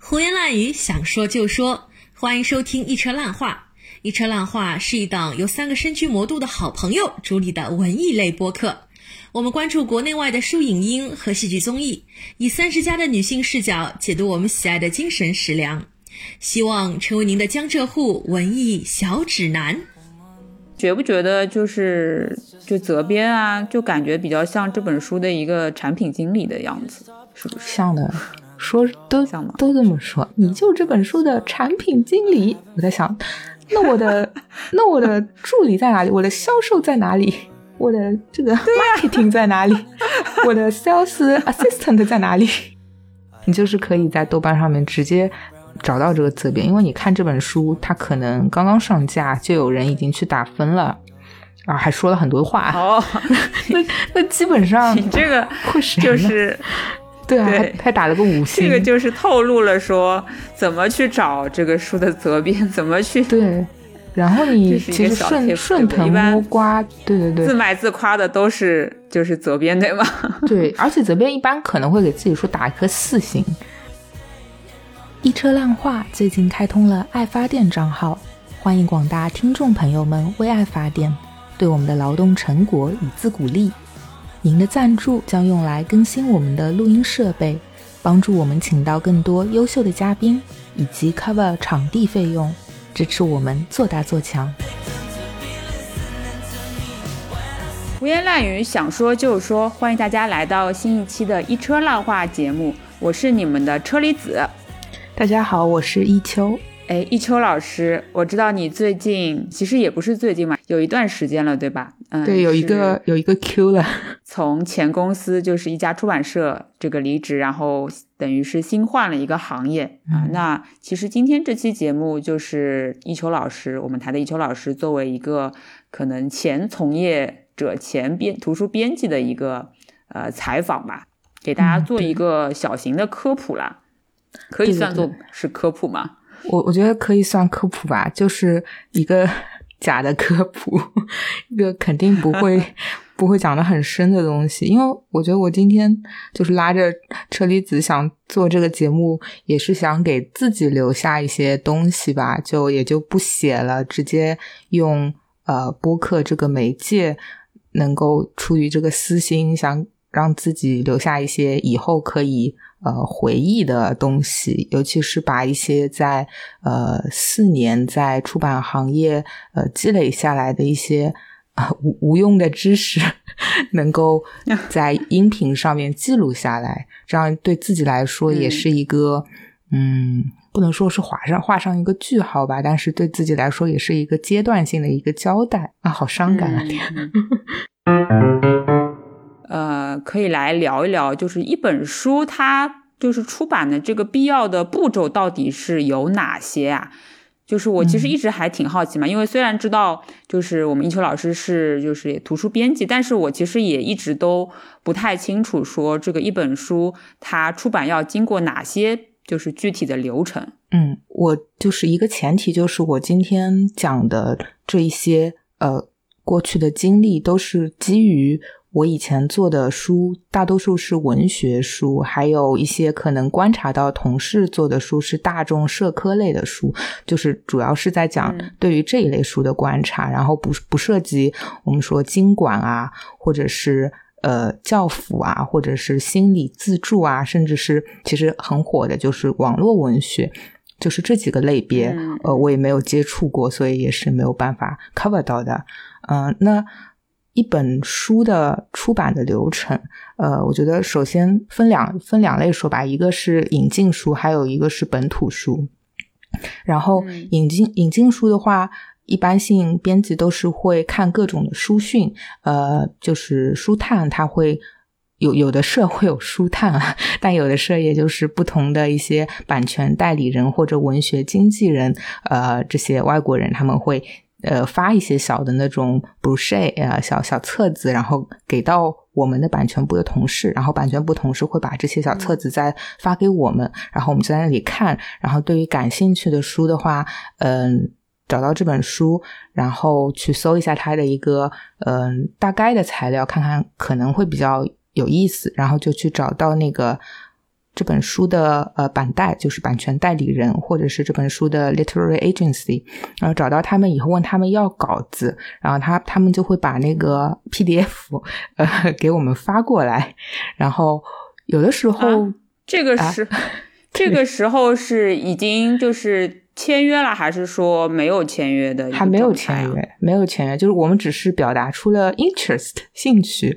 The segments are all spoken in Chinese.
胡言乱语，想说就说。欢迎收听《一车烂话》。《一车烂话》是一档由三个身居魔都的好朋友主理的文艺类播客。我们关注国内外的书影音和戏剧综艺，以三十加的女性视角解读我们喜爱的精神食粮，希望成为您的江浙沪文艺小指南。觉不觉得就是就责编啊，就感觉比较像这本书的一个产品经理的样子，是不是？像的，说都？都这么说，你就这本书的产品经理。我在想，那我的 那我的助理在哪里？我的销售在哪里？我的这个 marketing 在哪里？我的 sales assistant 在哪里？你就是可以在豆瓣上面直接。找到这个责编，因为你看这本书，它可能刚刚上架，就有人已经去打分了，啊，还说了很多话。哦，那那基本上你这个会就是对啊，还还打了个五星，这个就是透露了说怎么去找这个书的责编，怎么去对。然后你其实顺顺藤摸瓜，对对对，自卖自夸的都是就是责编对吗？对，而且责编一般可能会给自己说打一颗四星。一车烂话最近开通了爱发电账号，欢迎广大听众朋友们为爱发电，对我们的劳动成果以资鼓励。您的赞助将用来更新我们的录音设备，帮助我们请到更多优秀的嘉宾，以及 cover 场地费用，支持我们做大做强。胡言乱语，想说就说，欢迎大家来到新一期的一车烂话节目，我是你们的车厘子。大家好，我是一秋。哎，一秋老师，我知道你最近其实也不是最近嘛，有一段时间了，对吧？嗯，对，有一个有一个 Q 了。从前公司就是一家出版社这个离职，然后等于是新换了一个行业啊。那其实今天这期节目就是一秋老师，我们台的一秋老师作为一个可能前从业者、前编图书编辑的一个呃采访吧，给大家做一个小型的科普啦。可以算作是科普吗？我我觉得可以算科普吧，就是一个 假的科普，一个肯定不会 不会讲的很深的东西。因为我觉得我今天就是拉着车厘子想做这个节目，也是想给自己留下一些东西吧，就也就不写了，直接用呃播客这个媒介，能够出于这个私心，想让自己留下一些以后可以。呃，回忆的东西，尤其是把一些在呃四年在出版行业呃积累下来的一些啊无无用的知识，能够 在音频上面记录下来，这样对自己来说也是一个嗯，不能说是画上画上一个句号吧，但是对自己来说也是一个阶段性的一个交代啊，好伤感啊！天。呃，可以来聊一聊，就是一本书它就是出版的这个必要的步骤到底是有哪些啊？就是我其实一直还挺好奇嘛，因为虽然知道就是我们一秋老师是就是图书编辑，但是我其实也一直都不太清楚说这个一本书它出版要经过哪些就是具体的流程。嗯，我就是一个前提，就是我今天讲的这一些呃过去的经历都是基于。我以前做的书大多数是文学书，还有一些可能观察到同事做的书是大众社科类的书，就是主要是在讲对于这一类书的观察，然后不不涉及我们说经管啊，或者是呃教辅啊，或者是心理自助啊，甚至是其实很火的就是网络文学，就是这几个类别，呃，我也没有接触过，所以也是没有办法 cover 到的，嗯，那。一本书的出版的流程，呃，我觉得首先分两分两类说吧，一个是引进书，还有一个是本土书。然后引进引进书的话，一般性编辑都是会看各种的书讯，呃，就是书探，他会有有的社会有书探啊，但有的社也就是不同的一些版权代理人或者文学经纪人，呃，这些外国人他们会。呃，发一些小的那种 brochure 啊，小小册子，然后给到我们的版权部的同事，然后版权部同事会把这些小册子再发给我们，然后我们就在那里看，然后对于感兴趣的书的话，嗯，找到这本书，然后去搜一下它的一个嗯大概的材料，看看可能会比较有意思，然后就去找到那个。这本书的呃版代，就是版权代理人，或者是这本书的 literary agency，然后找到他们以后问他们要稿子，然后他他们就会把那个 PDF 呃给我们发过来，然后有的时候这个是 这个时候是已经就是签约了，还是说没有签约的？还没有签约，没有签约，就是我们只是表达出了 interest 兴趣，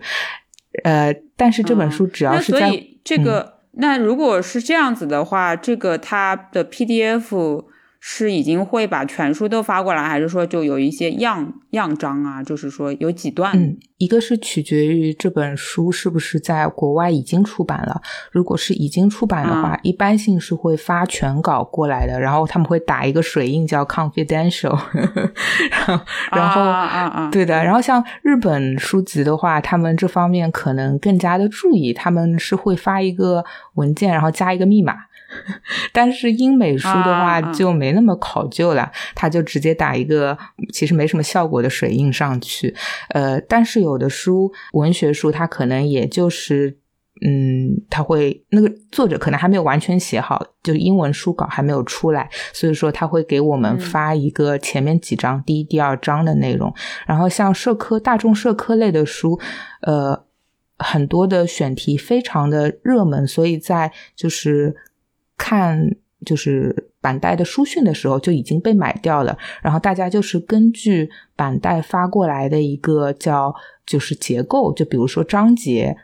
呃，但是这本书只要是在这个。那如果是这样子的话，这个它的 PDF。是已经会把全书都发过来，还是说就有一些样样章啊？就是说有几段？嗯，一个是取决于这本书是不是在国外已经出版了。如果是已经出版的话，一般性是会发全稿过来的，然后他们会打一个水印叫 confidential。然后，啊啊，对的。然后像日本书籍的话，他们这方面可能更加的注意，他们是会发一个文件，然后加一个密码。但是英美书的话就没那么考究了，他就直接打一个其实没什么效果的水印上去。呃，但是有的书，文学书，它可能也就是，嗯，他会那个作者可能还没有完全写好，就英文书稿还没有出来，所以说他会给我们发一个前面几章第一、第二章的内容。然后像社科、大众社科类的书，呃，很多的选题非常的热门，所以在就是。看就是板带的书讯的时候就已经被买掉了，然后大家就是根据板带发过来的一个叫就是结构，就比如说章节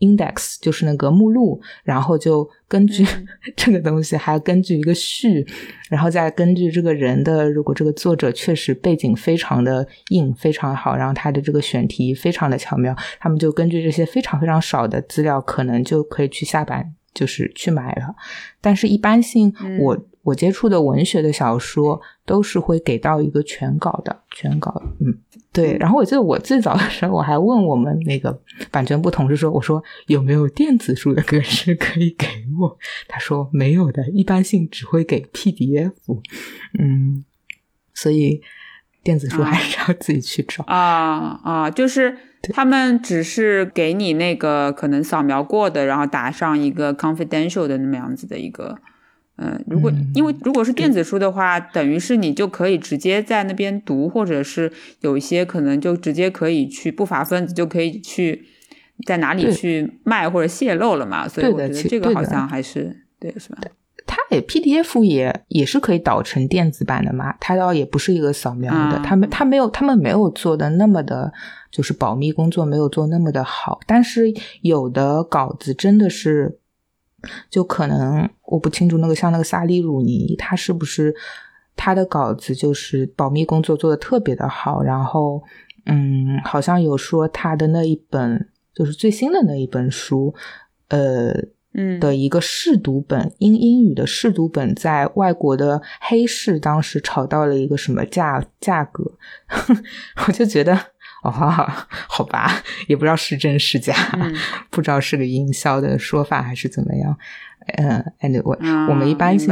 index 就是那个目录，然后就根据 这个东西，还要根据一个序，然后再根据这个人的，如果这个作者确实背景非常的硬，非常好，然后他的这个选题非常的巧妙，他们就根据这些非常非常少的资料，可能就可以去下版。就是去买了，但是一般性，我我接触的文学的小说都是会给到一个全稿的全稿，嗯，对。然后我记得我最早的时候，我还问我们那个版权部同事说：“我说有没有电子书的格式可以给我？”他说没有的，一般性只会给 PDF。嗯，所以电子书还是要自己去找啊啊，就是。他们只是给你那个可能扫描过的，然后打上一个 confidential 的那么样子的一个，嗯，如果因为如果是电子书的话，等于是你就可以直接在那边读，或者是有一些可能就直接可以去不法分子就可以去在哪里去卖或者泄露了嘛，所以我觉得这个好像还是对，是吧？它也 PDF 也也是可以导成电子版的嘛，它倒也不是一个扫描的，他们他没有他们没有做的那么的，就是保密工作没有做那么的好，但是有的稿子真的是，就可能我不清楚那个像那个萨利鲁尼，他是不是他的稿子就是保密工作做的特别的好，然后嗯，好像有说他的那一本就是最新的那一本书，呃。嗯的一个试读本，英英语的试读本，在外国的黑市当时炒到了一个什么价价格，我就觉得哦，好吧，也不知道是真是假，不知道是个营销的说法还是怎么样。嗯，anyway，我们一般性。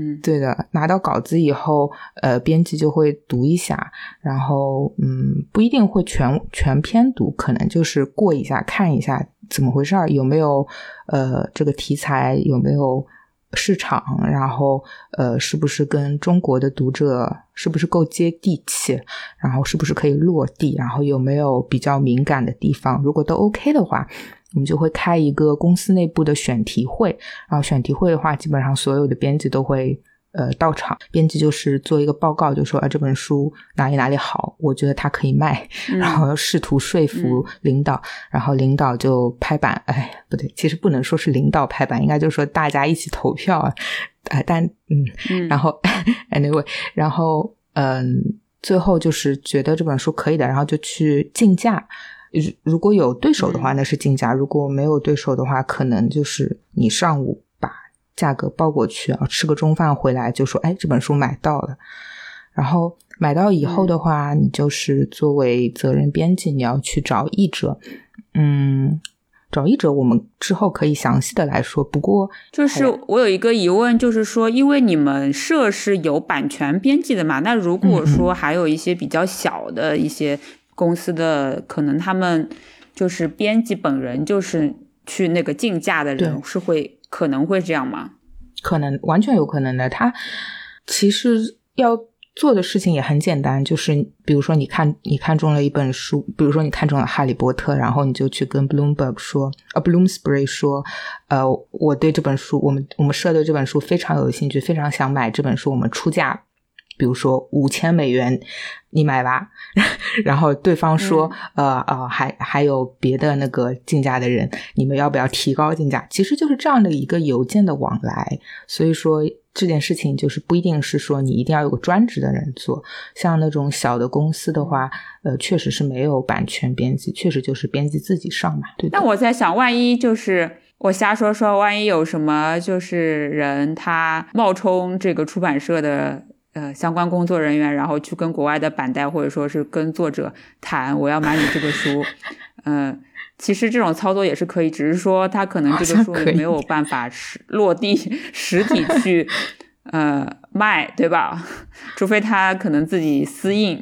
嗯，对的，拿到稿子以后，呃，编辑就会读一下，然后，嗯，不一定会全全篇读，可能就是过一下，看一下怎么回事儿，有没有，呃，这个题材有没有市场，然后，呃，是不是跟中国的读者是不是够接地气，然后是不是可以落地，然后有没有比较敏感的地方，如果都 OK 的话。我们就会开一个公司内部的选题会，然后选题会的话，基本上所有的编辑都会呃到场。编辑就是做一个报告，就说啊这本书哪里哪里好，我觉得它可以卖，然后试图说服领导，然后领导就拍板。哎，不对，其实不能说是领导拍板，应该就是说大家一起投票啊。哎，但嗯，然后 anyway，然后嗯，最后就是觉得这本书可以的，然后就去竞价。如如果有对手的话，那是竞价；如果没有对手的话，可能就是你上午把价格报过去啊，吃个中饭回来就说：“哎，这本书买到了。”然后买到以后的话，你就是作为责任编辑，你要去找译者。嗯，找译者我们之后可以详细的来说。不过，就是我有一个疑问，就是说，因为你们社是有版权编辑的嘛，那如果说还有一些比较小的一些。公司的可能他们就是编辑本人就是去那个竞价的人是会可能会这样吗？可能完全有可能的。他其实要做的事情也很简单，就是比如说你看你看中了一本书，比如说你看中了《哈利波特》，然后你就去跟 Bloomberg 说，呃，Bloomsbury 说，呃，我对这本书，我们我们社对这本书非常有兴趣，非常想买这本书，我们出价。比如说五千美元，你买吧。然后对方说，呃呃，还还有别的那个竞价的人，你们要不要提高竞价？其实就是这样的一个邮件的往来。所以说这件事情就是不一定是说你一定要有个专职的人做。像那种小的公司的话，呃，确实是没有版权编辑，确实就是编辑自己上嘛。对。那我在想，万一就是我瞎说说，万一有什么就是人他冒充这个出版社的。呃，相关工作人员，然后去跟国外的版代或者说是跟作者谈，我要买你这个书。嗯，其实这种操作也是可以，只是说他可能这个书没有办法实落地实体去呃卖，对吧？除非他可能自己私印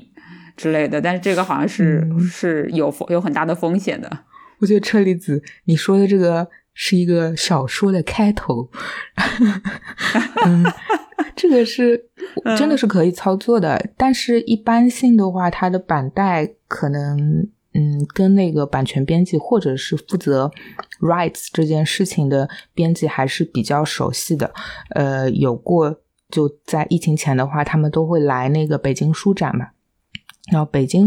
之类的，但是这个好像是是有有很大的风险的。我觉得车厘子你说的这个是一个小说的开头。嗯。这个是真的是可以操作的，但是一般性的话，它的版带可能嗯，跟那个版权编辑或者是负责 rights 这件事情的编辑还是比较熟悉的。呃，有过就在疫情前的话，他们都会来那个北京书展嘛，然后北京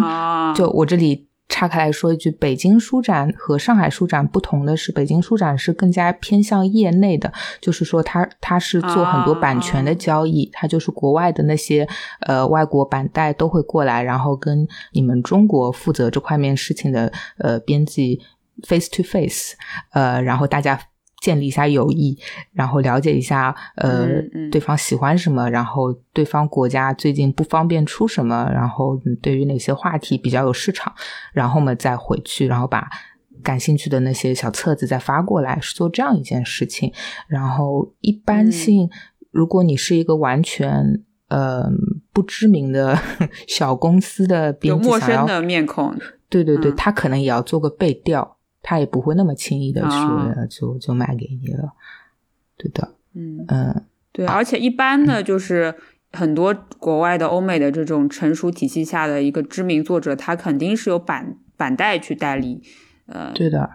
就我这里。岔开来说一句，北京书展和上海书展不同的是，北京书展是更加偏向业内的，就是说它它是做很多版权的交易，它就是国外的那些呃外国版代都会过来，然后跟你们中国负责这块面事情的呃编辑 face to face，呃，然后大家。建立一下友谊，然后了解一下，呃，对方喜欢什么，然后对方国家最近不方便出什么，然后对于哪些话题比较有市场，然后我们再回去，然后把感兴趣的那些小册子再发过来，是做这样一件事情。然后一般性，如果你是一个完全呃不知名的 小公司的编辑，陌生的面孔，对对对，他可能也要做个背调。他也不会那么轻易的去就就卖给你了，对的，嗯。嗯，对，而且一般的就是很多国外的欧美的这种成熟体系下的一个知名作者，他肯定是有版版代去代理，呃，对的，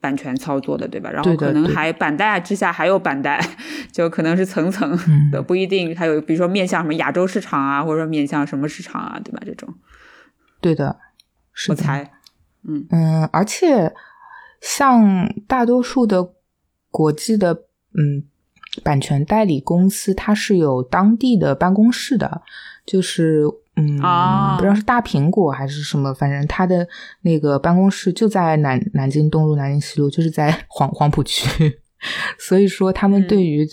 版权操作的，对吧？然后可能还版代之下还有版代，就可能是层层的，不一定还有，比如说面向什么亚洲市场啊，或者说面向什么市场啊，对吧？这种，对的，我猜。嗯。嗯，而且像大多数的国际的嗯版权代理公司，它是有当地的办公室的，就是嗯，不知道是大苹果还是什么，反正它的那个办公室就在南南京东路、南京西路，就是在 黄黄浦区，所以说他们对于。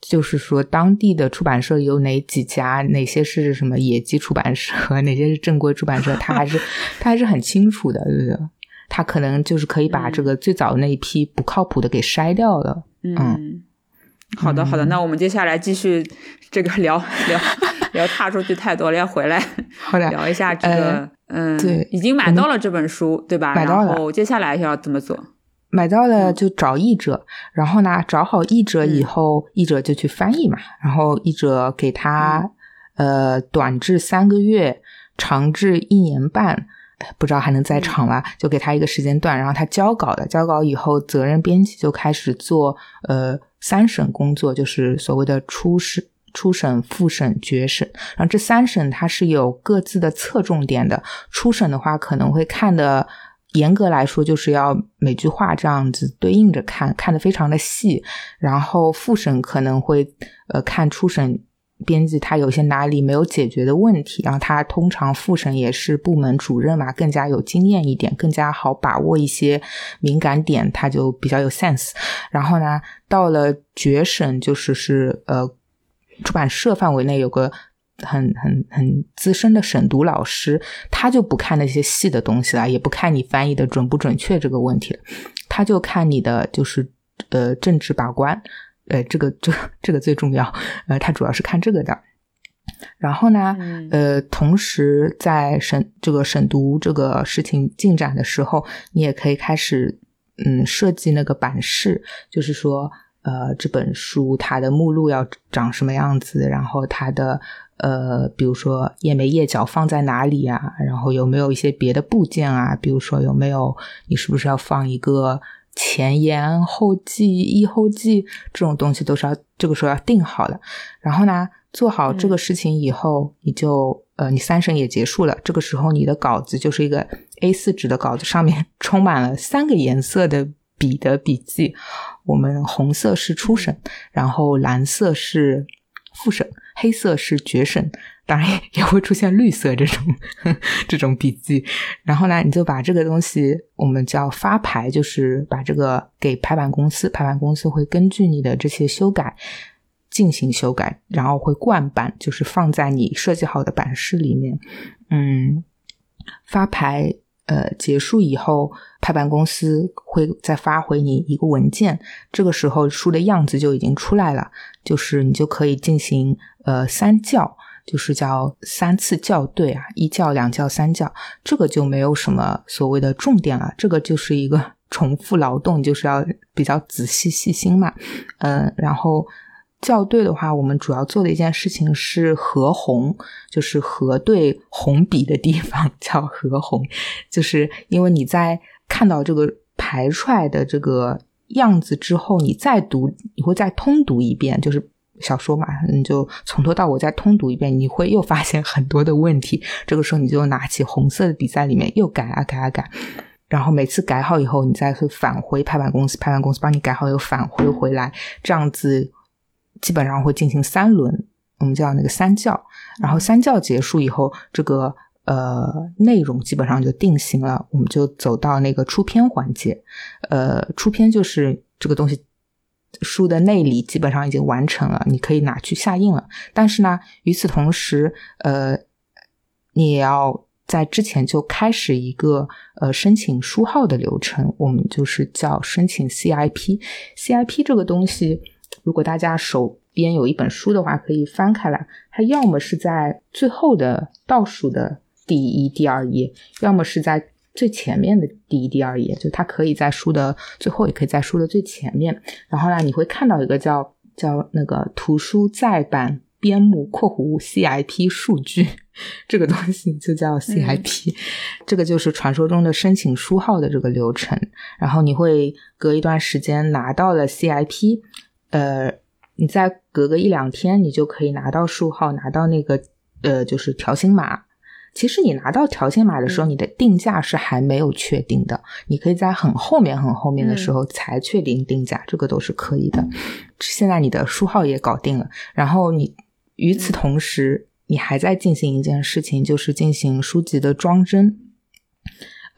就是说，当地的出版社有哪几家？哪些是什么野鸡出版社？哪些是正规出版社？他还是 他还是很清楚的，对不对？他可能就是可以把这个最早的那一批不靠谱的给筛掉了。嗯，好的，好的。那我们接下来继续这个聊聊聊，踏出去太多了，要回来 好的聊一下这个。嗯，对，已经买到了这本书，对吧？买到了。然后接下来要怎么做？买到了就找译者，然后呢，找好译者以后，译者就去翻译嘛。然后译者给他，呃，短至三个月，长至一年半，不知道还能再长吧？就给他一个时间段，然后他交稿的，交稿以后，责任编辑就开始做呃三审工作，就是所谓的初审、初审、复审、决审。然后这三审它是有各自的侧重点的。初审的话，可能会看的。严格来说，就是要每句话这样子对应着看，看得非常的细。然后复审可能会呃看初审编辑他有些哪里没有解决的问题，然后他通常复审也是部门主任嘛，更加有经验一点，更加好把握一些敏感点，他就比较有 sense。然后呢，到了决审，就是是呃出版社范围内有个。很很很资深的审读老师，他就不看那些细的东西了，也不看你翻译的准不准确这个问题了，他就看你的就是呃政治把关，呃这个这这个最重要，呃他主要是看这个的。然后呢，呃同时在审这个审读这个事情进展的时候，你也可以开始嗯设计那个版式，就是说呃这本书它的目录要长什么样子，然后它的呃比如说页眉页脚放在哪里啊，然后有没有一些别的部件啊，比如说有没有你是不是要放一个。前言后记、译后记这种东西都是要这个时候要定好的。然后呢，做好这个事情以后，你就呃，你三审也结束了。这个时候，你的稿子就是一个 A 四纸的稿子，上面 充满了三个颜色的笔的笔记。我们红色是初审，然后蓝色是复审，黑色是决审。当然也会出现绿色这种 这种笔记，然后呢，你就把这个东西我们叫发牌，就是把这个给排版公司，排版公司会根据你的这些修改进行修改，然后会灌版，就是放在你设计好的版式里面。嗯，发牌呃结束以后，排版公司会再发回你一个文件，这个时候书的样子就已经出来了，就是你就可以进行呃三校。就是叫三次校对啊，一校、两校、三校，这个就没有什么所谓的重点了。这个就是一个 重复劳动，就是要比较仔细细心嘛。嗯，然后校对的话，我们主要做的一件事情是核红，就是核对红笔的地方叫核红，就是因为你在看到这个排出来的这个样子之后，你再读，你会再通读一遍，就是。小说嘛，你就从头到尾再通读一遍，你会又发现很多的问题。这个时候，你就拿起红色的笔在里面又改啊改啊改，然后每次改好以后，你再会返回排版公司，排版公司帮你改好又返回回来，这样子基本上会进行三轮，我们叫那个三教。然后三教结束以后，这个呃内容基本上就定型了，我们就走到那个出片环节。呃，出片就是这个东西。书的内里基本上已经完成了，你可以拿去下印了。但是呢，与此同时，呃，你也要在之前就开始一个呃申请书号的流程，我们就是叫申请 CIP。CIP 这个东西，如果大家手边有一本书的话，可以翻开来，它要么是在最后的倒数的第一、第二页，要么是在。最前面的第一、第二页，就它可以在书的最后，也可以在书的最前面。然后呢，你会看到一个叫叫那个图书再版编目（括弧 CIP 数据）这个东西，就叫 CIP。这个就是传说中的申请书号的这个流程。然后你会隔一段时间拿到了 CIP，呃，你再隔个一两天，你就可以拿到书号，拿到那个呃，就是条形码。其实你拿到条形码的时候，你的定价是还没有确定的，你可以在很后面、很后面的时候才确定定价，这个都是可以的。现在你的书号也搞定了，然后你与此同时，你还在进行一件事情，就是进行书籍的装帧。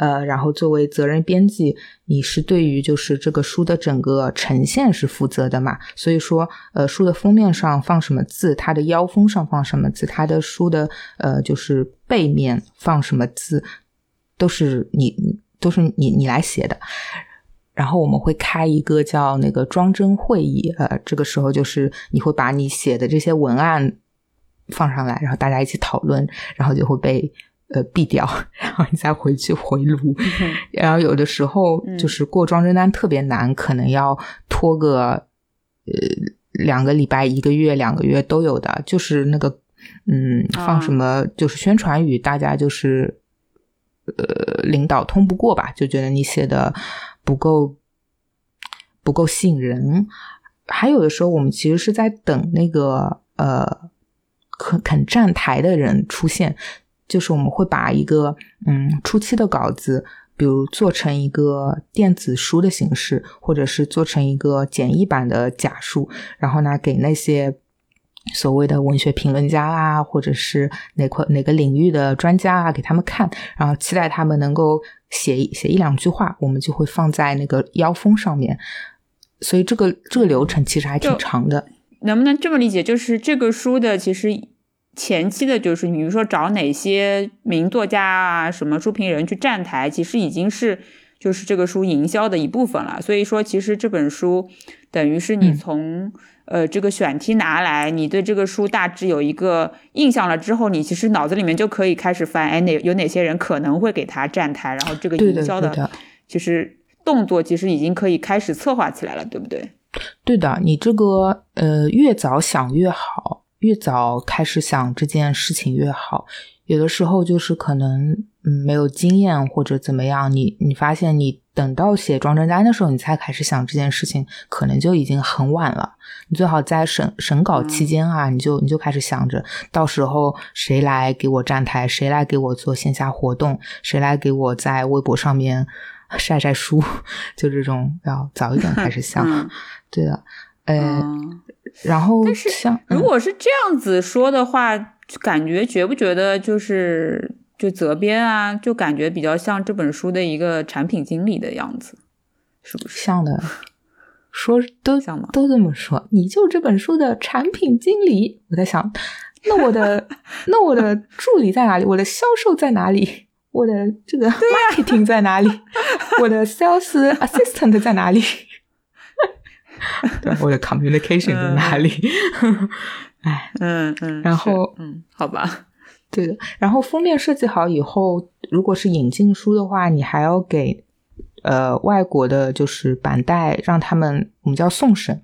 呃，然后作为责任编辑，你是对于就是这个书的整个呈现是负责的嘛？所以说，呃，书的封面上放什么字，它的腰封上放什么字，它的书的呃就是背面放什么字，都是你都是你你来写的。然后我们会开一个叫那个装帧会议，呃，这个时候就是你会把你写的这些文案放上来，然后大家一起讨论，然后就会被。呃，毙掉，然后你再回去回炉，然后有的时候就是过装帧单特别难，可能要拖个呃两个礼拜、一个月、两个月都有的。就是那个嗯，放什么就是宣传语，大家就是呃领导通不过吧，就觉得你写的不够不够吸引人。还有的时候，我们其实是在等那个呃肯肯站台的人出现。就是我们会把一个嗯初期的稿子，比如做成一个电子书的形式，或者是做成一个简易版的假书，然后呢给那些所谓的文学评论家啊，或者是哪块哪个领域的专家啊，给他们看，然后期待他们能够写写一两句话，我们就会放在那个腰封上面。所以这个这个流程其实还挺长的。能不能这么理解？就是这个书的其实。前期的就是，比如说找哪些名作家啊，什么书评人去站台，其实已经是就是这个书营销的一部分了。所以说，其实这本书等于是你从呃这个选题拿来，你对这个书大致有一个印象了之后，你其实脑子里面就可以开始翻，哎哪有哪些人可能会给他站台，然后这个营销的，其实动作其实已经可以开始策划起来了，对不对？对的，你这个呃越早想越好，越早开始想这件事情越好。有的时候就是可能嗯没有经验或者怎么样，你你发现你等到写装帧单的时候，你才开始想这件事情，可能就已经很晚了。你最好在审审稿期间啊，你就你就开始想着，到时候谁来给我站台，谁来给我做线下活动，谁来给我在微博上面 晒晒书，就这种要早一点开始想。对的，呃，然后但是像如果是这样子说的话。感觉觉不觉得就是就责编啊，就感觉比较像这本书的一个产品经理的样子，是不是像的？说都像吗？都这么说，你就这本书的产品经理。我在想，那我的 那我的助理在哪里？我的销售在哪里？我的这个 marketing 在哪里？我的 sales assistant 在哪里？对，我的 communication 在哪里？哎，嗯嗯，然后嗯，好吧，对的。然后封面设计好以后，如果是引进书的话，你还要给呃外国的，就是版代，让他们我们叫送审，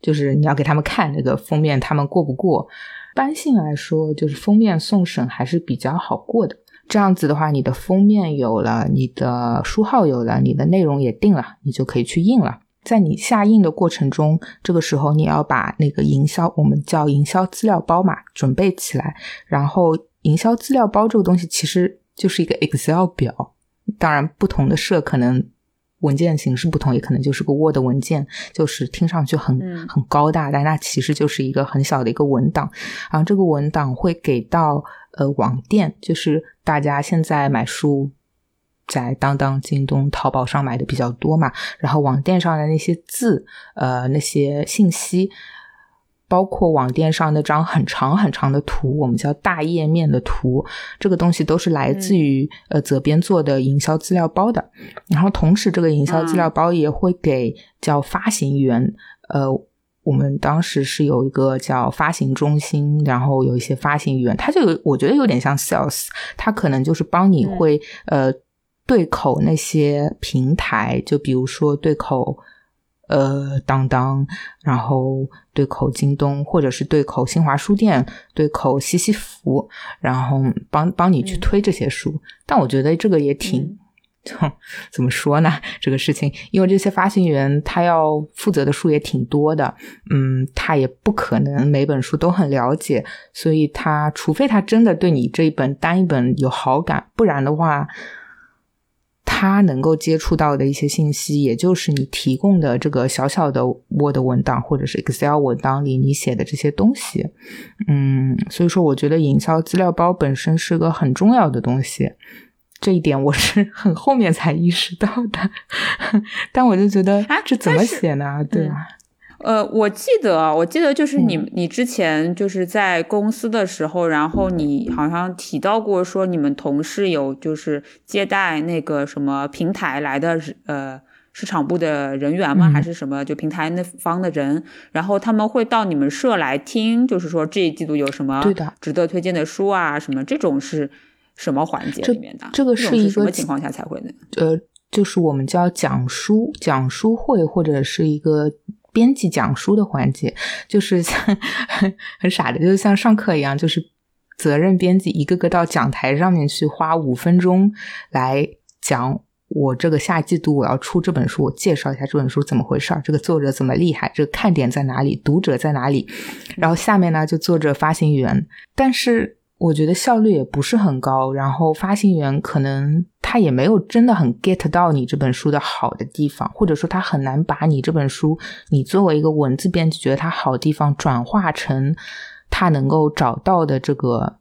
就是你要给他们看那个封面，他们过不过？一般性来说，就是封面送审还是比较好过的。这样子的话，你的封面有了，你的书号有了，你的内容也定了，你就可以去印了。在你下印的过程中，这个时候你要把那个营销，我们叫营销资料包嘛，准备起来。然后，营销资料包这个东西其实就是一个 Excel 表，当然不同的社可能文件形式不同，也可能就是个 Word 文件，就是听上去很很高大，但那其实就是一个很小的一个文档。然后这个文档会给到呃网店，就是大家现在买书。在当当、京东、淘宝上买的比较多嘛，然后网店上的那些字，呃，那些信息，包括网店上那张很长很长的图，我们叫大页面的图，这个东西都是来自于呃责编做的营销资料包的。然后同时，这个营销资料包也会给叫发行员，呃，我们当时是有一个叫发行中心，然后有一些发行员，他就有我觉得有点像 sales，他可能就是帮你会呃。对口那些平台，就比如说对口，呃，当当，然后对口京东，或者是对口新华书店，对口西西弗，然后帮帮你去推这些书。但我觉得这个也挺，怎么说呢？这个事情，因为这些发行员他要负责的书也挺多的，嗯，他也不可能每本书都很了解，所以他除非他真的对你这一本单一本有好感，不然的话。他能够接触到的一些信息，也就是你提供的这个小小的 Word 文档或者是 Excel 文档里你写的这些东西。嗯，所以说我觉得营销资料包本身是个很重要的东西，这一点我是 很后面才意识到的。但我就觉得，啊，这怎么写呢？对吧？呃，我记得，我记得就是你，你之前就是在公司的时候，然后你好像提到过说你们同事有就是接待那个什么平台来的呃市场部的人员吗？还是什么就平台那方的人？然后他们会到你们社来听，就是说这一季度有什么值得推荐的书啊，什么这种是什么环节里面的？这个是一个什么情况下才会的？呃，就是我们叫讲书讲书会或者是一个。编辑讲书的环节，就是像很傻的，就是像上课一样，就是责任编辑一个个到讲台上面去，花五分钟来讲我这个下季度我要出这本书，我介绍一下这本书怎么回事儿，这个作者怎么厉害，这个看点在哪里，读者在哪里，然后下面呢就坐着发行员，但是。我觉得效率也不是很高，然后发行员可能他也没有真的很 get 到你这本书的好的地方，或者说他很难把你这本书，你作为一个文字编辑觉得它好的地方转化成他能够找到的这个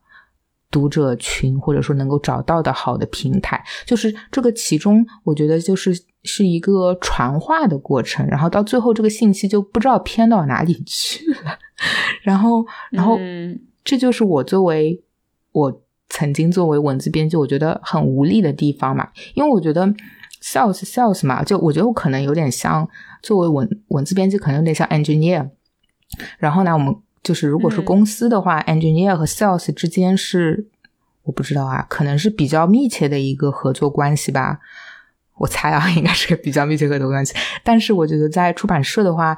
读者群，或者说能够找到的好的平台，就是这个其中，我觉得就是是一个传话的过程，然后到最后这个信息就不知道偏到哪里去了，然后，然后这就是我作为。我曾经作为文字编辑，我觉得很无力的地方嘛，因为我觉得 sales sales 嘛，就我觉得我可能有点像作为文文字编辑，可能有点像 engineer。然后呢，我们就是如果是公司的话，engineer 和 sales 之间是我不知道啊，可能是比较密切的一个合作关系吧。我猜啊，应该是个比较密切合作关系。但是我觉得在出版社的话，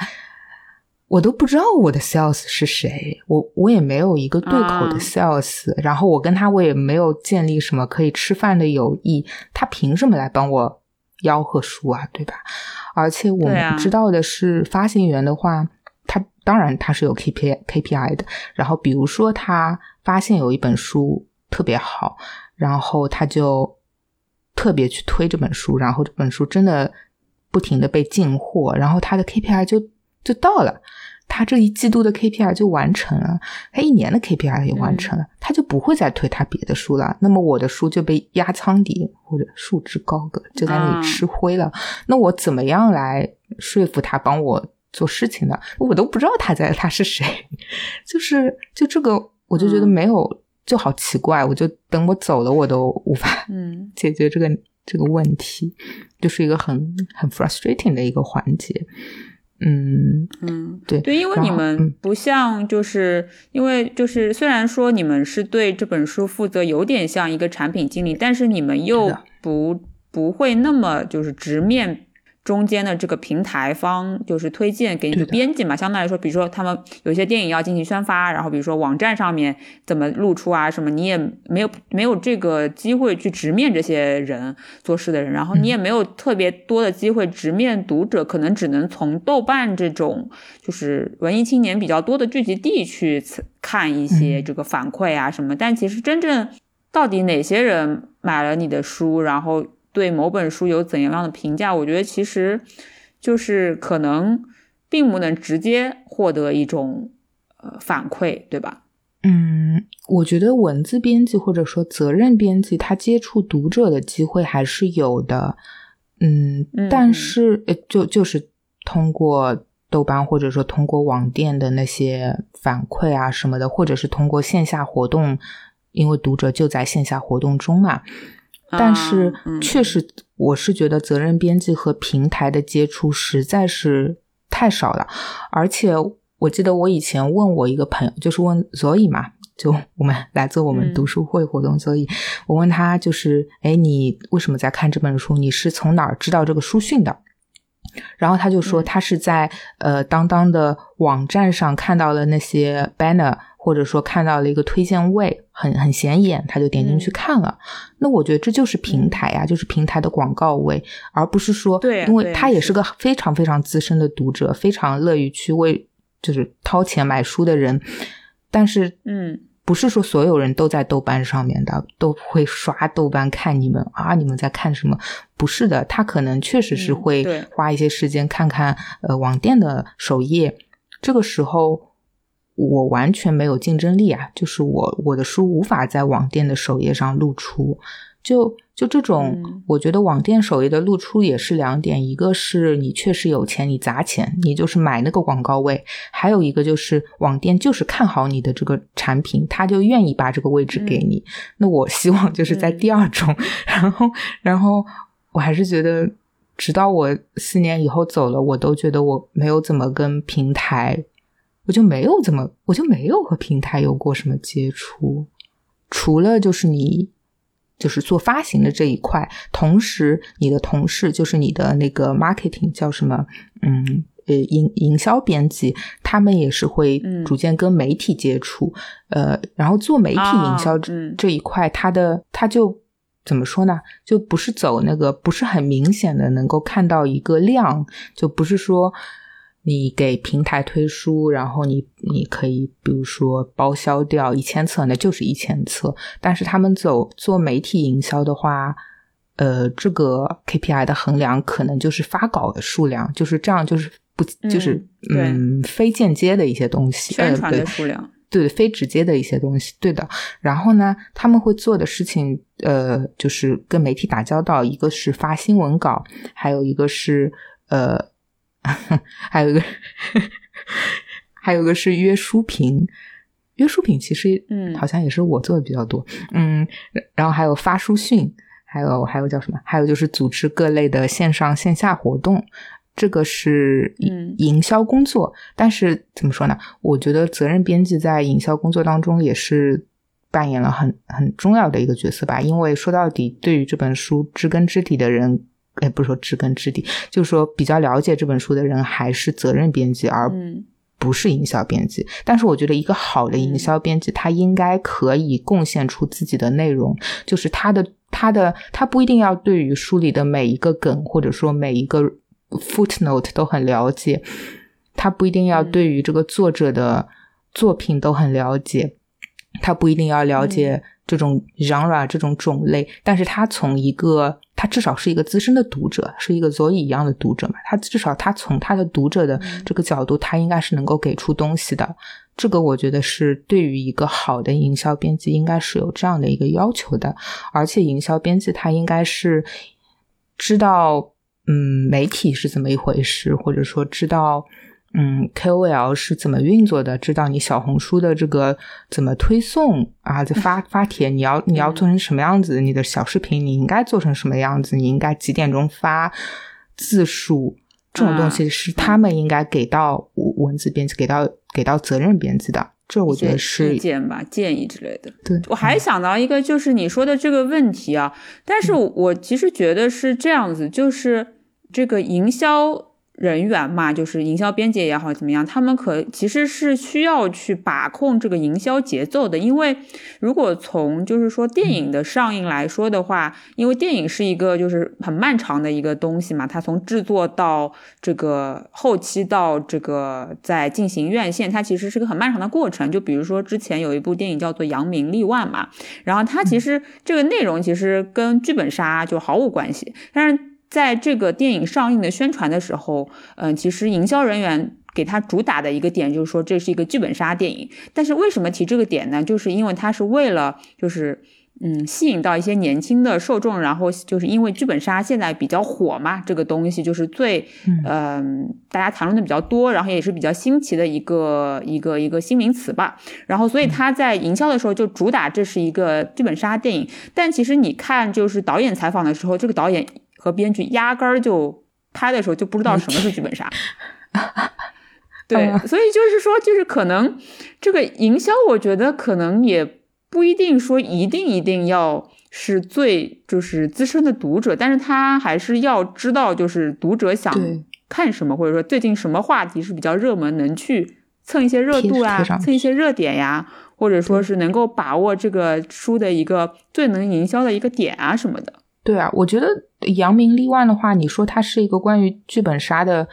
我都不知道我的 sales 是谁，我我也没有一个对口的 sales，、然后我跟他我也没有建立什么可以吃饭的友谊，他凭什么来帮我吆喝书啊，对吧？而且我们知道的是，发行员的话，他当然他是有 KPI KPI 的，然后比如说他发现有一本书特别好，然后他就特别去推这本书，然后这本书真的不停的被进货，然后他的 KPI 就就到了。他这一季度的 KPI 就完成了，他一年的 KPI 也完成了，他就不会再推他别的书了。那么我的书就被压仓底或者束之高阁，就在那里吃灰了。那我怎么样来说服他帮我做事情呢？我都不知道他在他是谁，就是就这个，我就觉得嗯没有、就好奇怪，我就等我走了，我都无法嗯解决这个这个问题，就是一个很很 frustrating 的一个环节。嗯，嗯，对对，因为你们嗯不像，就是、因为就是虽然说你们是对这本书负责，有点像一个产品经理，但是你们又不不会那么就是直面。中间的这个平台方就是推荐给你对的的。编辑嘛，相对来说，比如说他们有些电影要进行宣发，然后比如说网站上面怎么露出啊什么，你也没有没有这个机会去直面这些人做事的人，然后你也没有特别多的机会直面读者，可能只能从豆瓣这种就是文艺青年比较多的聚集地去看一些嗯。这个反馈啊什么，但其实真正到底哪些人买了你的书，然后对某本书有怎样的评价，我觉得其实就是可能并不能直接获得一种呃反馈，对吧？嗯，我觉得文字编辑或者说责任编辑，他接触读者的机会还是有的。嗯，嗯但是呃，就就是通过豆瓣或者说通过网店的那些反馈啊什么的，或者是通过线下活动，因为读者就在线下活动中嘛。但是确实，我是觉得责任编辑和平台的接触实在是太少了，而且我记得我以前问我一个朋友，就是问 Zoe 嘛，就我们来做我们嗯读书会活动，所以我问他就是，哎，你为什么在看这本书？你是从哪儿知道这个书讯的？然后他就说，嗯他是在、呃当当的网站上看到了那些 banner，或者说看到了一个推荐位，很很显眼，他就点进去嗯看了。那我觉得这就是平台呀、就是平台的广告位，而不是说，对呀因为他也是个非常非常资深的读者，非常乐于去为就是掏钱买书的人，但是嗯不是说所有人都在豆瓣上面的，都会刷豆瓣看你们啊，你们在看什么？不是的，他可能确实是嗯会花一些时间看看、呃网店的首页。这个时候我完全没有竞争力啊，就是我我的书无法在网店的首页上露出。就就这种，嗯我觉得网店首页的露出也是两点，一个是你确实有钱，你砸钱，你就是买那个广告位；还有一个就是网店就是看好你的这个产品，他就愿意把这个位置给你。那我希望就是在嗯第二种，然后然后我还是觉得，直到我四年以后走了，我都觉得我没有怎么跟平台，我就没有怎么，我就没有和平台有过什么接触，除了就是你。就是做发行的这一块，同时你的同事就是你的那个 marketing 叫什么？嗯，呃，营营销编辑，他们也是会嗯逐渐跟媒体接触，呃，然后做媒体营销这,、这一块，他的他就怎么说呢？就不是走那个不是很明显的能够看到一个量，就不是说。你给平台推书，然后你你可以比如说包销掉一千册，那就是一千册。但是他们走做媒体营销的话，呃，这个 KPI 的衡量可能就是发稿的数量，就是这样，就是不就是嗯嗯非间接的一些东西，宣传呃、的数量，对对，非直接的一些东西，对的。然后呢，他们会做的事情，呃，就是跟媒体打交道，一个是发新闻稿，还有一个是呃。还有一个，还有一个是约书评，约书评其实嗯好像也是我做的比较多，嗯，然后还有发书讯，还有还有叫什么？还有就是组织各类的线上线下活动，这个是嗯营销工作。但是怎么说呢？我觉得责任编辑在营销工作当中也是扮演了很很重要的一个角色吧，因为说到底，对于这本书知根知底的人哎，不是说知根知底，就是说比较了解这本书的人还是责任编辑，而不是营销编辑。但是我觉得一个好的营销编辑，他应该可以贡献出自己的内容，就是他的他的他不一定要对于书里的每一个梗或者说每一个 footnote 都很了解，他不一定要对于这个作者的作品都很了解，他不一定要了解。这种 genre 这种种类，但是他从一个，他至少是一个资深的读者，是一个 Zoe 一样的读者嘛，他至少他从他的读者的这个角度，他应该是能够给出东西的。这个我觉得是对于一个好的营销编辑，应该是有这样的一个要求的。而且营销编辑他应该是知道，嗯，媒体是怎么一回事，或者说知道。嗯，KOL 是怎么运作的？知道你小红书的这个怎么推送啊？就发发帖，你要你要做成什么样子？你的小视频你应该做成什么样子？你应该几点钟发？字数这种东西是他们应该给到文字编辑，给到给到责任编辑的。这我觉得是意见吧，建议之类的。对我还想到一个，就是你说的这个问题啊，但是我其实觉得是这样子，就是这个营销。人员嘛，就是营销编辑也好，怎么样，他们可其实是需要去把控这个营销节奏的。因为如果从就是说电影的上映来说的话，因为电影是一个就是很漫长的一个东西嘛，它从制作到这个后期到这个在进行院线，它其实是个很漫长的过程。就比如说之前有一部电影叫做《扬名立万》嘛，然后它其实这个内容其实跟剧本杀就毫无关系，但是。在这个电影上映的宣传的时候，嗯，其实营销人员给他主打的一个点就是说这是一个剧本杀电影。但是为什么提这个点呢？就是因为他是为了就是嗯吸引到一些年轻的受众，然后就是因为剧本杀现在比较火嘛，这个东西就是最嗯大家谈论的比较多，然后也是比较新奇的一个一个一个新名词吧。然后所以他在营销的时候就主打这是一个剧本杀电影。但其实你看就是导演采访的时候，这个导演。和编剧压根儿就拍的时候就不知道什么是剧本杀，对，所以就是说，就是可能这个营销，我觉得可能也不一定说一定一定要是最就是资深的读者，但是他还是要知道，就是读者想看什么，或者说最近什么话题是比较热门，能去蹭一些热度啊，蹭一些热点呀，或者说是能够把握这个书的一个最能营销的一个点啊什么的。对啊，我觉得扬名立万的话，你说它是一个关于剧本杀的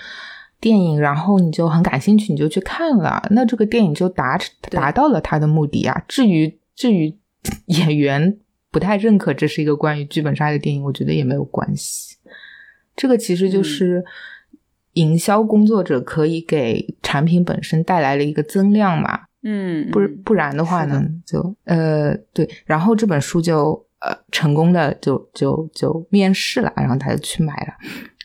电影，然后你就很感兴趣，你就去看了，那这个电影就达达到了它的目的啊。至于至于 演员不太认可这是一个关于剧本杀的电影，我觉得也没有关系。这个其实就是营销工作者可以给产品本身带来了一个增量嘛。嗯，不不然的话呢，就呃对，然后这本书就。呃，成功的就就就面试了，然后他就去买了，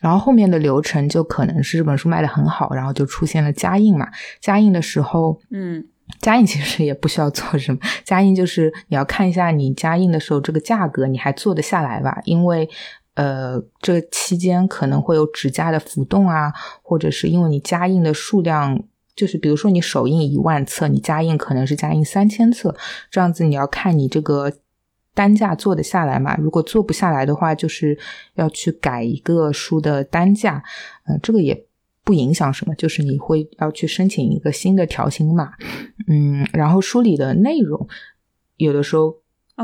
然后后面的流程就可能是这本书卖的很好，然后就出现了加印嘛。加印的时候，嗯，加印其实也不需要做什么，加印就是你要看一下你加印的时候这个价格你还做得下来吧，因为呃这期间可能会有纸价的浮动啊，或者是因为你加印的数量，就是比如说你首印一万册，你加印可能是加印三千册，这样子你要看你这个。单价做得下来嘛？如果做不下来的话，就是要去改一个书的单价。嗯，这个也不影响什么，就是你会要去申请一个新的条形码。嗯，然后书里的内容有的时候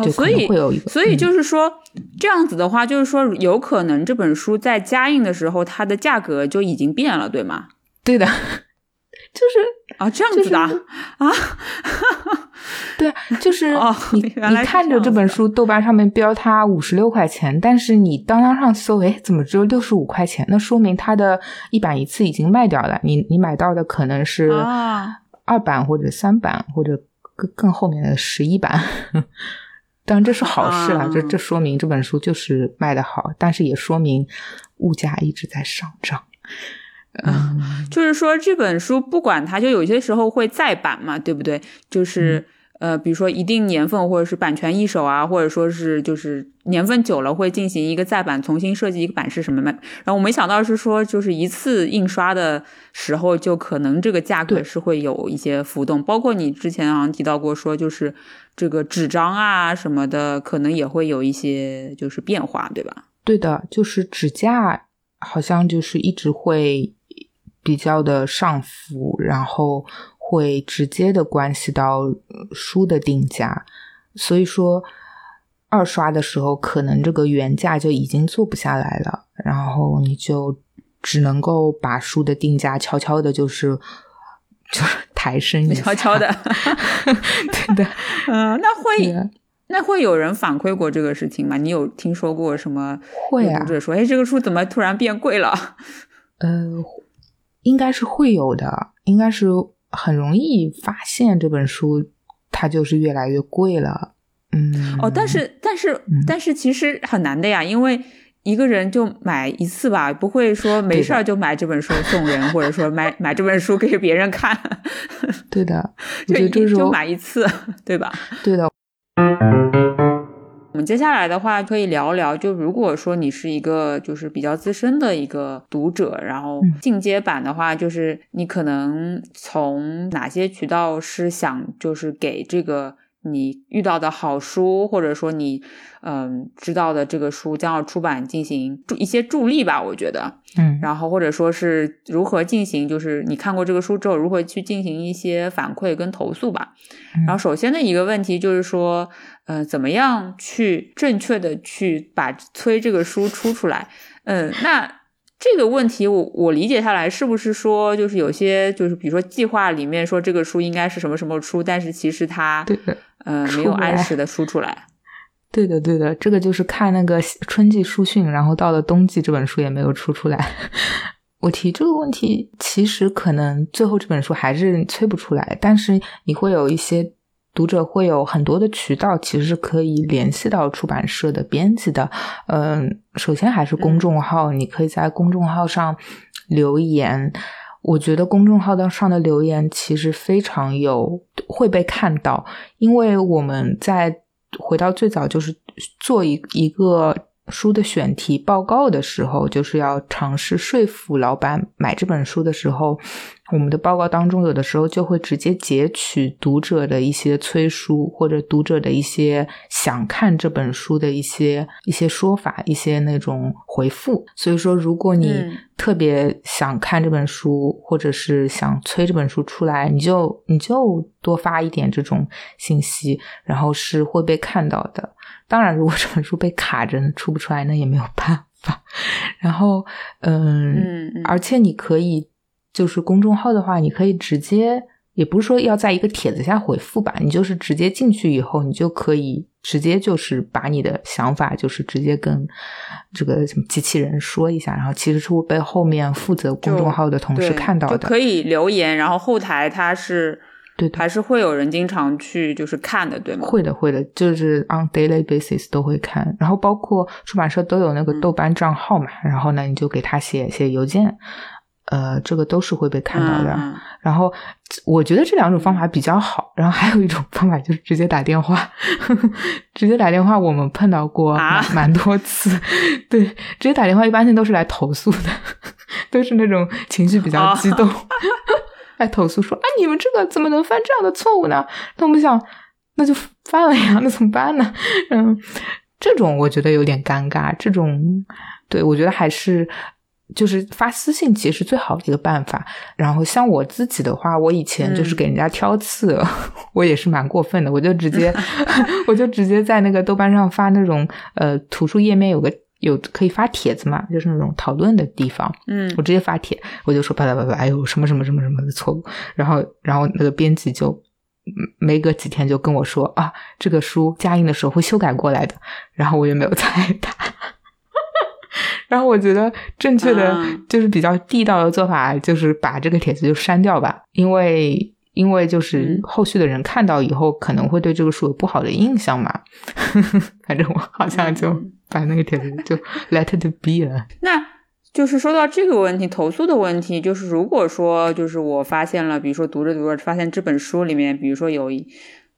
就可能会有一个，所以就是说这样子的话，就是说有可能这本书在加印的时候，它的价格就已经变了，对吗？对的，就是啊，这样子的啊。对，就是你 你看着这本书，豆瓣上面标它五十六块钱，但是你当当上搜，哎，怎么只有六十五块钱？那说明它的一版一次已经卖掉了。你你买到的可能是二版或者三版或者更更后面的十一版。当然这是好事了，这这说明这本书就是卖的好，但是也说明物价一直在上涨。嗯，就是说这本书不管它，就有些时候会再版嘛，对不对？就是呃，比如说一定年份或者是版权一手啊，或者说是就是年份久了会进行一个再版，重新设计一个版式什么的。然后我没想到是说，就是一次印刷的时候，就可能这个价格是会有一些浮动。包括你之前好像提到过，说就是这个纸张啊什么的，可能也会有一些就是变化，对吧？对的，就是纸价好像就是一直会比较的上浮，然后会直接的关系到书的定价，所以说二刷的时候可能这个原价就已经做不下来了，然后你就只能够把书的定价悄悄的，就是就 是抬升一下，悄悄的 对的，嗯，那会。那会有人反馈过这个事情吗？你有听说过什么？会啊，读者说：“哎，这个书怎么突然变贵了？”呃，应该是会有的，应该是很容易发现这本书它就是越来越贵了。嗯，哦，但是但是但是其实很难的呀，因为一个人就买一次吧，不会说没事儿就买这本书送人，或者说买买这本书给别人看。对的，就就就买一次，对吧？对的。我们接下来的话可以聊聊，就如果说你是一个就是比较资深的一个读者，然后进阶版的话，就是你可能从哪些渠道是想就是给这个。你遇到的好书，或者说你嗯知道的这个书将要出版，进行助一些助力吧，我觉得，嗯，然后或者说是如何进行，就是你看过这个书之后，如何去进行一些反馈跟投诉吧。然后首先的一个问题就是说，呃，怎么样去正确的去把催这个书出出来？嗯，那。这个问题，我我理解下来，是不是说，就是有些，就是比如说计划里面说这个书应该是什么什么出，但是其实它，对的，呃，没有按时的输出来。对的，对的，这个就是看那个春季书讯，然后到了冬季，这本书也没有出出来。我提这个问题，其实可能最后这本书还是催不出来，但是你会有一些。读者会有很多的渠道，其实是可以联系到出版社的编辑的。嗯，首先还是公众号，你可以在公众号上留言。我觉得公众号的上的留言其实非常有会被看到，因为我们在回到最早就是做一一个。书的选题报告的时候，就是要尝试说服老板买这本书的时候，我们的报告当中有的时候就会直接截取读者的一些催书，或者读者的一些想看这本书的一些一些说法，一些那种回复。所以说，如果你特别想看这本书，或者是想催这本书出来，你就你就多发一点这种信息，然后是会被看到的。当然，如果这本书被卡着出不出来，那也没有办法。然后，嗯，而且你可以，就是公众号的话，你可以直接，也不是说要在一个帖子下回复吧，你就是直接进去以后，你就可以直接就是把你的想法，就是直接跟这个什么机器人说一下，然后其实是会被后面负责公众号的同事看到的，可以留言，然后后台它是。对，还是会有人经常去就是看的，对吗？会的，会的，就是 on daily basis 都会看。然后包括出版社都有那个豆瓣账号嘛，然后呢，你就给他写写邮件，呃，这个都是会被看到的。然后我觉得这两种方法比较好。然后还有一种方法就是直接打电话，直接打电话，我们碰到过蛮多次。对，直接打电话一般性都是来投诉的，都是那种情绪比较激动。来投诉说：“啊，你们这个怎么能犯这样的错误呢？”那我们想，那就犯了呀，那怎么办呢？嗯，这种我觉得有点尴尬。这种，对我觉得还是就是发私信，其实最好的一个办法。然后像我自己的话，我以前就是给人家挑刺，我也是蛮过分的，我就直接 我就直接在那个豆瓣上发那种呃，图书页面有个。有可以发帖子嘛？就是那种讨论的地方。嗯，我直接发帖，我就说叭叭叭叭，哎呦，什么什么什么什么的错误。然后，然后那个编辑就没隔几天就跟我说啊，这个书加印的时候会修改过来的。然后我也没有猜他。然后我觉得正确的就是比较地道的做法，就是把这个帖子就删掉吧，因为。因为就是后续的人看到以后，可能会对这个书有不好的印象嘛。反正我好像就把那个帖子就 let it be 了。那就是说到这个问题，投诉的问题，就是如果说就是我发现了，比如说读着读着发现这本书里面，比如说有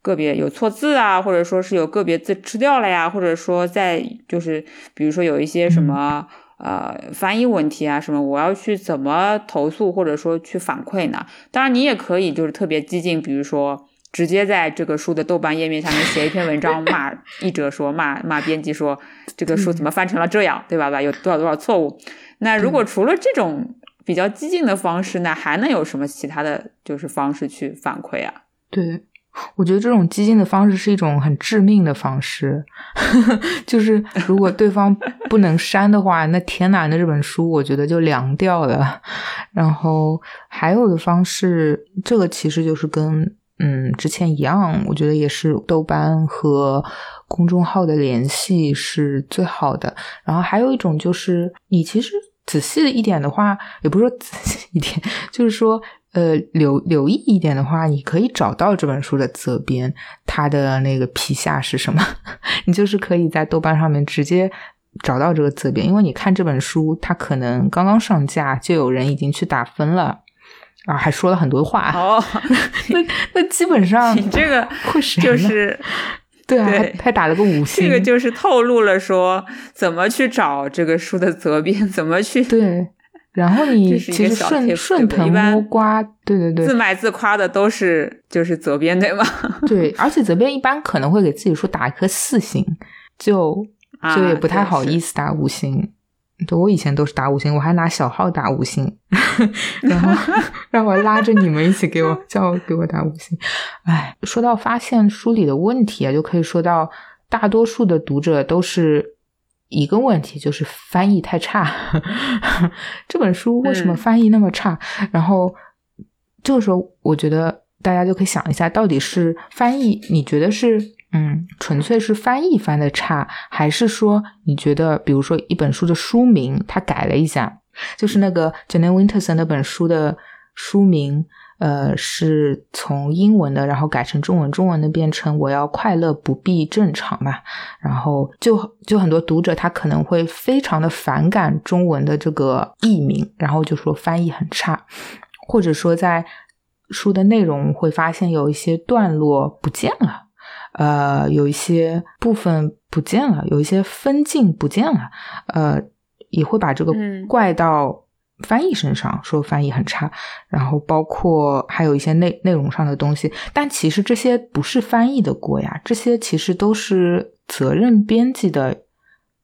个别有错字啊，或者说是有个别字吃掉了呀，或者说在就是比如说有一些什么。呃，翻译问题啊什么，我要去怎么投诉或者说去反馈呢？当然，你也可以就是特别激进，比如说直接在这个书的豆瓣页面下面写一篇文章，骂 译者说，骂骂编辑说，这个书怎么翻成了这样，对吧？吧，有多少多少错误？那如果除了这种比较激进的方式，那还能有什么其他的就是方式去反馈啊？对。我觉得这种激进的方式是一种很致命的方式，就是如果对方不能删的话，那天哪，那这本书我觉得就凉掉了。然后还有的方式，这个其实就是跟嗯之前一样，我觉得也是豆瓣和公众号的联系是最好的。然后还有一种就是你其实仔细一点的话，也不是说仔细一点，就是说。呃，留留意一点的话，你可以找到这本书的责编，他的那个皮下是什么？你就是可以在豆瓣上面直接找到这个责编，因为你看这本书，它可能刚刚上架，就有人已经去打分了，啊，还说了很多话。哦，那那基本上你这个会谁就是 对啊，还还打了个五星，这个就是透露了说怎么去找这个书的责编，怎么去对。然后你其实顺顺藤摸瓜，对对对，自卖自夸的都是就是责编对吗？对，而且责编一般可能会给自己说打一颗四星，就就也不太好意思打五星。对我以前都是打五星，我还拿小号打五星，然后 让我拉着你们一起给我叫给我打五星。哎，说到发现书里的问题啊，就可以说到大多数的读者都是。一个问题就是翻译太差，这本书为什么翻译那么差？然后这个时候，我觉得大家就可以想一下，到底是翻译？你觉得是嗯，纯粹是翻译翻的差，还是说你觉得，比如说一本书的书名它改了一下，就是那个 Jane Winterson 那本书的书名？呃，是从英文的，然后改成中文，中文的变成我要快乐不必正常嘛，然后就就很多读者他可能会非常的反感中文的这个译名，然后就说翻译很差，或者说在书的内容会发现有一些段落不见了，呃，有一些部分不见了，有一些分镜不见了，呃，也会把这个怪到。翻译身上说翻译很差，然后包括还有一些内内容上的东西，但其实这些不是翻译的锅呀，这些其实都是责任编辑的，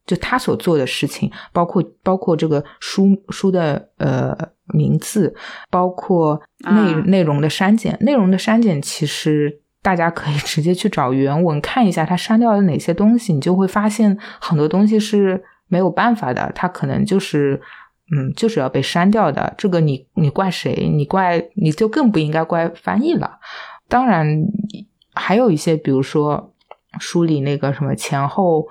就他所做的事情，包括包括这个书书的呃名字，包括内内容的删减，内容的删减其实大家可以直接去找原文看一下，他删掉了哪些东西，你就会发现很多东西是没有办法的，他可能就是。嗯，就是要被删掉的。这个你你怪谁？你怪你就更不应该怪翻译了。当然，还有一些，比如说书里那个什么前后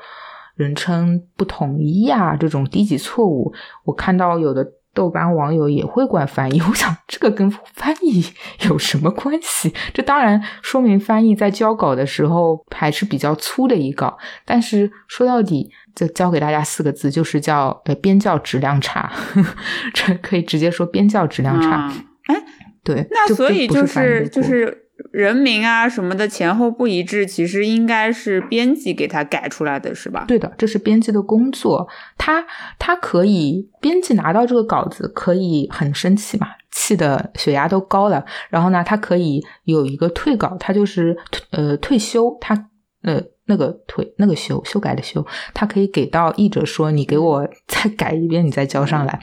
人称不统一啊，这种低级错误，我看到有的。豆瓣网友也会管翻译，我想这个跟翻译有什么关系？这当然说明翻译在交稿的时候还是比较粗的一稿，但是说到底，就教给大家四个字，就是叫呃编教质量差，这可以直接说编教质量差。哎，对，那所以就是就是。人名啊什么的前后不一致，其实应该是编辑给他改出来的是吧？对的，这是编辑的工作。他他可以，编辑拿到这个稿子可以很生气嘛，气的血压都高了。然后呢，他可以有一个退稿，他就是呃退休，他呃那个退那个修修改的修，他可以给到译者说，你给我再改一遍，你再交上来。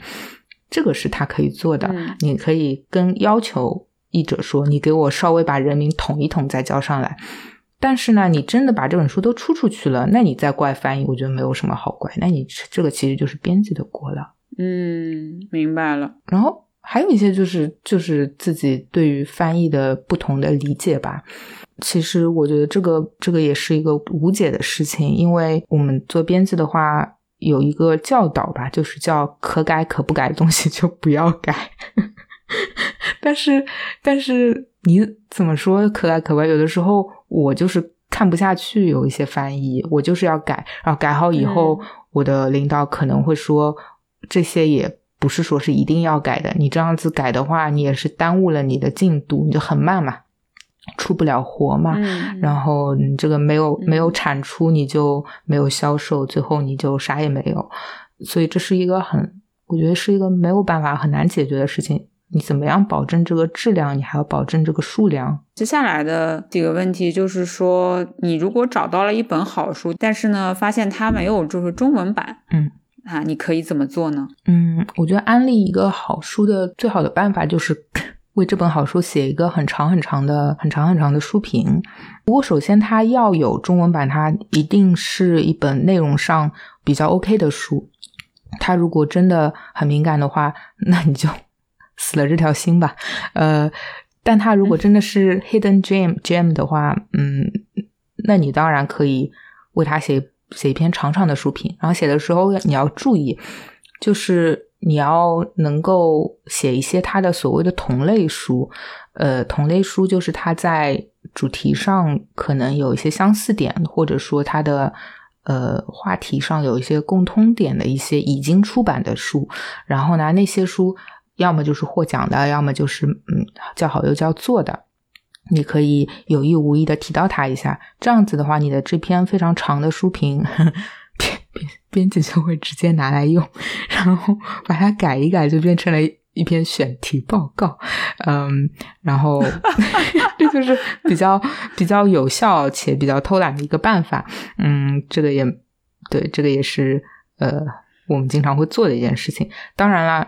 这个是他可以做的，你可以跟要求。译者说：“你给我稍微把人名统一统再交上来。”但是呢，你真的把这本书都出出去了，那你再怪翻译，我觉得没有什么好怪。那你这个其实就是编辑的锅了。嗯，明白了。然后还有一些就是就是自己对于翻译的不同的理解吧。其实我觉得这个这个也是一个无解的事情，因为我们做编辑的话有一个教导吧，就是叫可改可不改的东西就不要改。但是，但是你怎么说可爱可不改？有的时候我就是看不下去，有一些翻译，我就是要改。然后改好以后，我的领导可能会说，这些也不是说是一定要改的。你这样子改的话，你也是耽误了你的进度，你就很慢嘛，出不了活嘛。然后你这个没有没有产出，你就没有销售，最后你就啥也没有。所以这是一个很，我觉得是一个没有办法很难解决的事情。你怎么样保证这个质量？你还要保证这个数量。接下来的几个问题就是说，你如果找到了一本好书，但是呢，发现它没有就是中文版，嗯，啊，你可以怎么做呢？嗯，我觉得安利一个好书的最好的办法就是为这本好书写一个很长很长的、很长很长的书评。不过，首先它要有中文版，它一定是一本内容上比较 OK 的书。它如果真的很敏感的话，那你就死了这条心吧。呃，但他如果真的是 hidden gem gem 的话，嗯，那你当然可以为他写写一篇长长的书评。然后写的时候你要注意，就是你要能够写一些他的所谓的同类书。呃，同类书就是他在主题上可能有一些相似点，或者说他的。呃，话题上有一些共通点的一些已经出版的书，然后呢，那些书要么就是获奖的，要么就是嗯叫好又叫座的，你可以有意无意的提到他一下。这样子的话，你的这篇非常长的书评，编编编辑就会直接拿来用，然后把它改一改，就变成了。一篇选题报告，嗯，然后 这就是比较比较有效且比较偷懒的一个办法，嗯，这个也对，这个也是呃我们经常会做的一件事情。当然啦，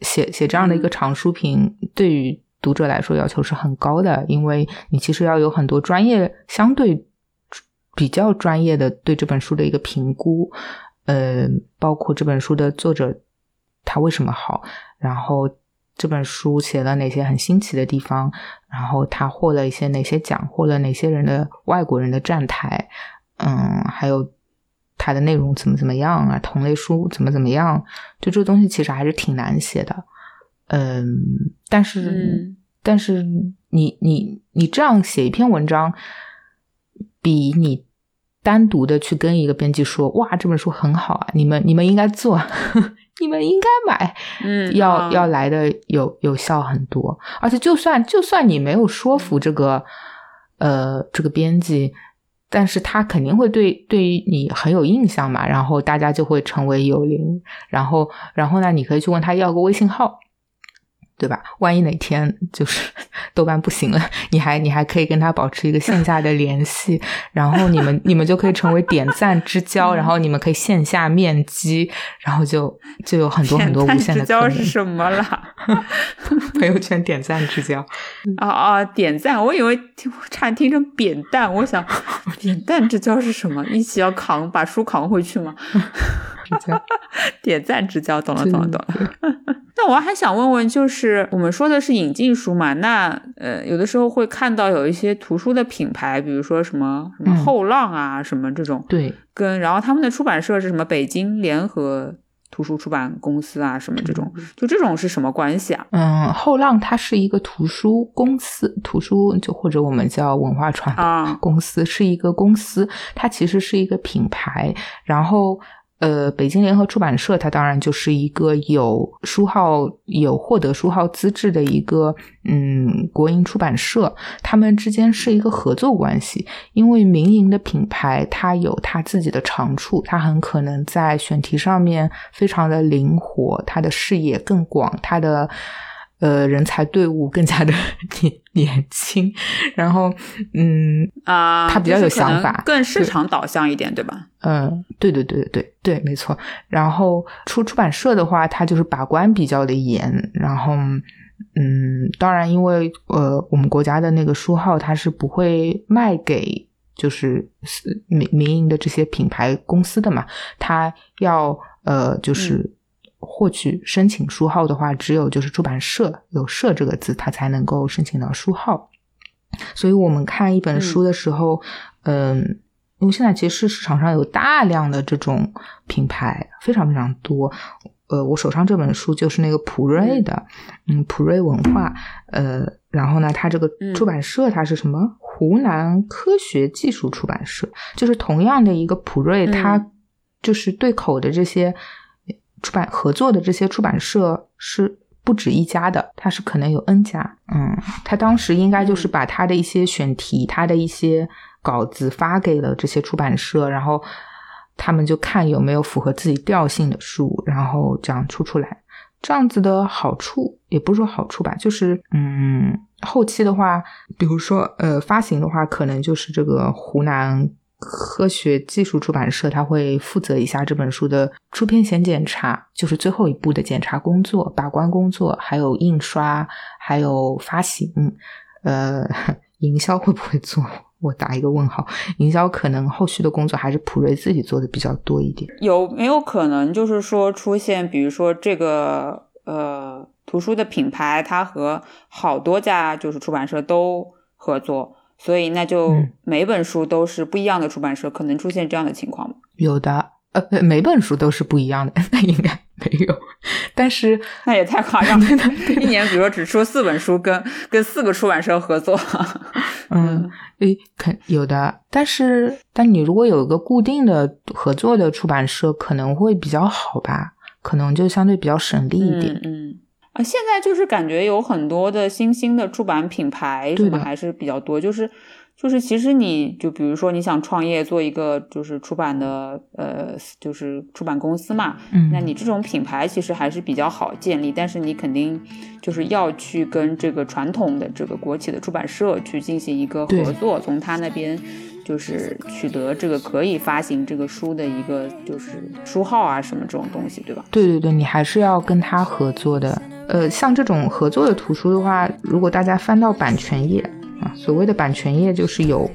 写写这样的一个长书评，对于读者来说要求是很高的，因为你其实要有很多专业、相对比较专业的对这本书的一个评估，呃，包括这本书的作者他为什么好。然后这本书写了哪些很新奇的地方？然后他获了一些哪些奖？获了哪些人的外国人的站台？嗯，还有它的内容怎么怎么样啊？同类书怎么怎么样？就这个东西其实还是挺难写的。嗯，但是但是你你你这样写一篇文章，比你单独的去跟一个编辑说哇这本书很好啊，你们你们应该做。你们应该买，嗯，要要来的有有效很多，而且就算就算你没有说服这个呃这个编辑，但是他肯定会对对于你很有印象嘛，然后大家就会成为友邻，然后然后呢，你可以去问他要个微信号。对吧？万一哪天就是豆瓣不行了，你还你还可以跟他保持一个线下的联系，然后你们你们就可以成为点赞之交，然后你们可以线下面基，然后就就有很多很多无限的之交是什么了？朋友圈点赞之交 啊啊！点赞，我以为听差点听成扁担，我想扁担之交是什么？一起要扛把书扛回去吗？点赞之交，懂了懂了懂了。那我还想问问，就是我们说的是引进书嘛？那呃，有的时候会看到有一些图书的品牌，比如说什么什么后浪啊，什么这种，对，跟然后他们的出版社是什么？北京联合图书出版公司啊，什么这种，就这种是什么关系啊？嗯，后浪它是一个图书公司，图书就或者我们叫文化传播 公司，是一个公司，它其实是一个品牌，然后。呃，北京联合出版社，它当然就是一个有书号、有获得书号资质的一个嗯国营出版社，他们之间是一个合作关系。因为民营的品牌，它有它自己的长处，它很可能在选题上面非常的灵活，它的视野更广，它的。呃，人才队伍更加的 年年轻，然后，嗯啊，他比较有想法，更市场导向一点，对吧？嗯，对对对对对对，没错。然后出出版社的话，他就是把关比较的严，然后，嗯，当然，因为呃，我们国家的那个书号，它是不会卖给就是民民营的这些品牌公司的嘛，它要呃，就是。获取申请书号的话，只有就是出版社有“社”这个字，它才能够申请到书号。所以，我们看一本书的时候，嗯，因为现在其实市场上有大量的这种品牌，非常非常多。呃，我手上这本书就是那个普瑞的，嗯，普瑞文化。呃，然后呢，它这个出版社它是什么？湖南科学技术出版社，就是同样的一个普瑞，它就是对口的这些。出版合作的这些出版社是不止一家的，它是可能有 N 家。嗯，他当时应该就是把他的一些选题、他的一些稿子发给了这些出版社，然后他们就看有没有符合自己调性的书，然后这样出出来。这样子的好处也不是说好处吧，就是嗯，后期的话，比如说呃，发行的话，可能就是这个湖南科学技术出版社，他会负责一下这本书的出片前检查，就是最后一步的检查工作、把关工作，还有印刷，还有发行，呃，营销会不会做？我打一个问号，营销可能后续的工作还是普瑞自己做的比较多一点。有没有可能就是说出现，比如说这个呃图书的品牌，它和好多家就是出版社都合作，所以那就每本书都是不一样的出版社，可能出现这样的情况吗？有的，呃，每本书都是不一样的，那应该没有。但是 那也太夸张了，一年比如说只出四本书，跟跟四个出版社合作，嗯。诶，肯有的，但是，但你如果有一个固定的合作的出版社，可能会比较好吧？可能就相对比较省力一点。嗯啊，现在就是感觉有很多的新兴的出版品牌什么还是比较多，就是。就是其实你就比如说你想创业做一个就是出版的呃就是出版公司嘛，嗯，那你这种品牌其实还是比较好建立，但是你肯定就是要去跟这个传统的这个国企的出版社去进行一个合作，从他那边就是取得这个可以发行这个书的一个就是书号啊什么这种东西，对吧？对对对，你还是要跟他合作的。呃，像这种合作的图书的话，如果大家翻到版权页。啊，所谓的版权页就是有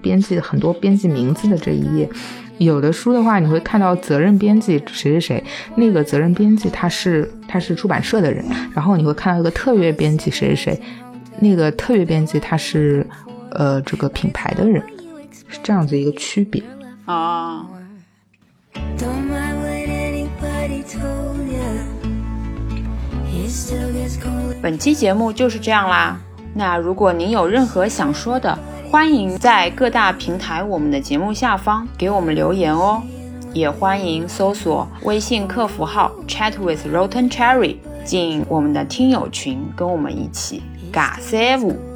编辑很多编辑名字的这一页。有的书的话，你会看到责任编辑谁谁谁，那个责任编辑他是他是出版社的人。然后你会看到一个特约编辑谁谁谁，那个特约编辑他是呃这个品牌的人，是这样子一个区别啊。本期节目就是这样啦。那如果您有任何想说的，欢迎在各大平台我们的节目下方给我们留言哦，也欢迎搜索微信客服号 chat with rotten cherry 进我们的听友群，跟我们一起尬三五。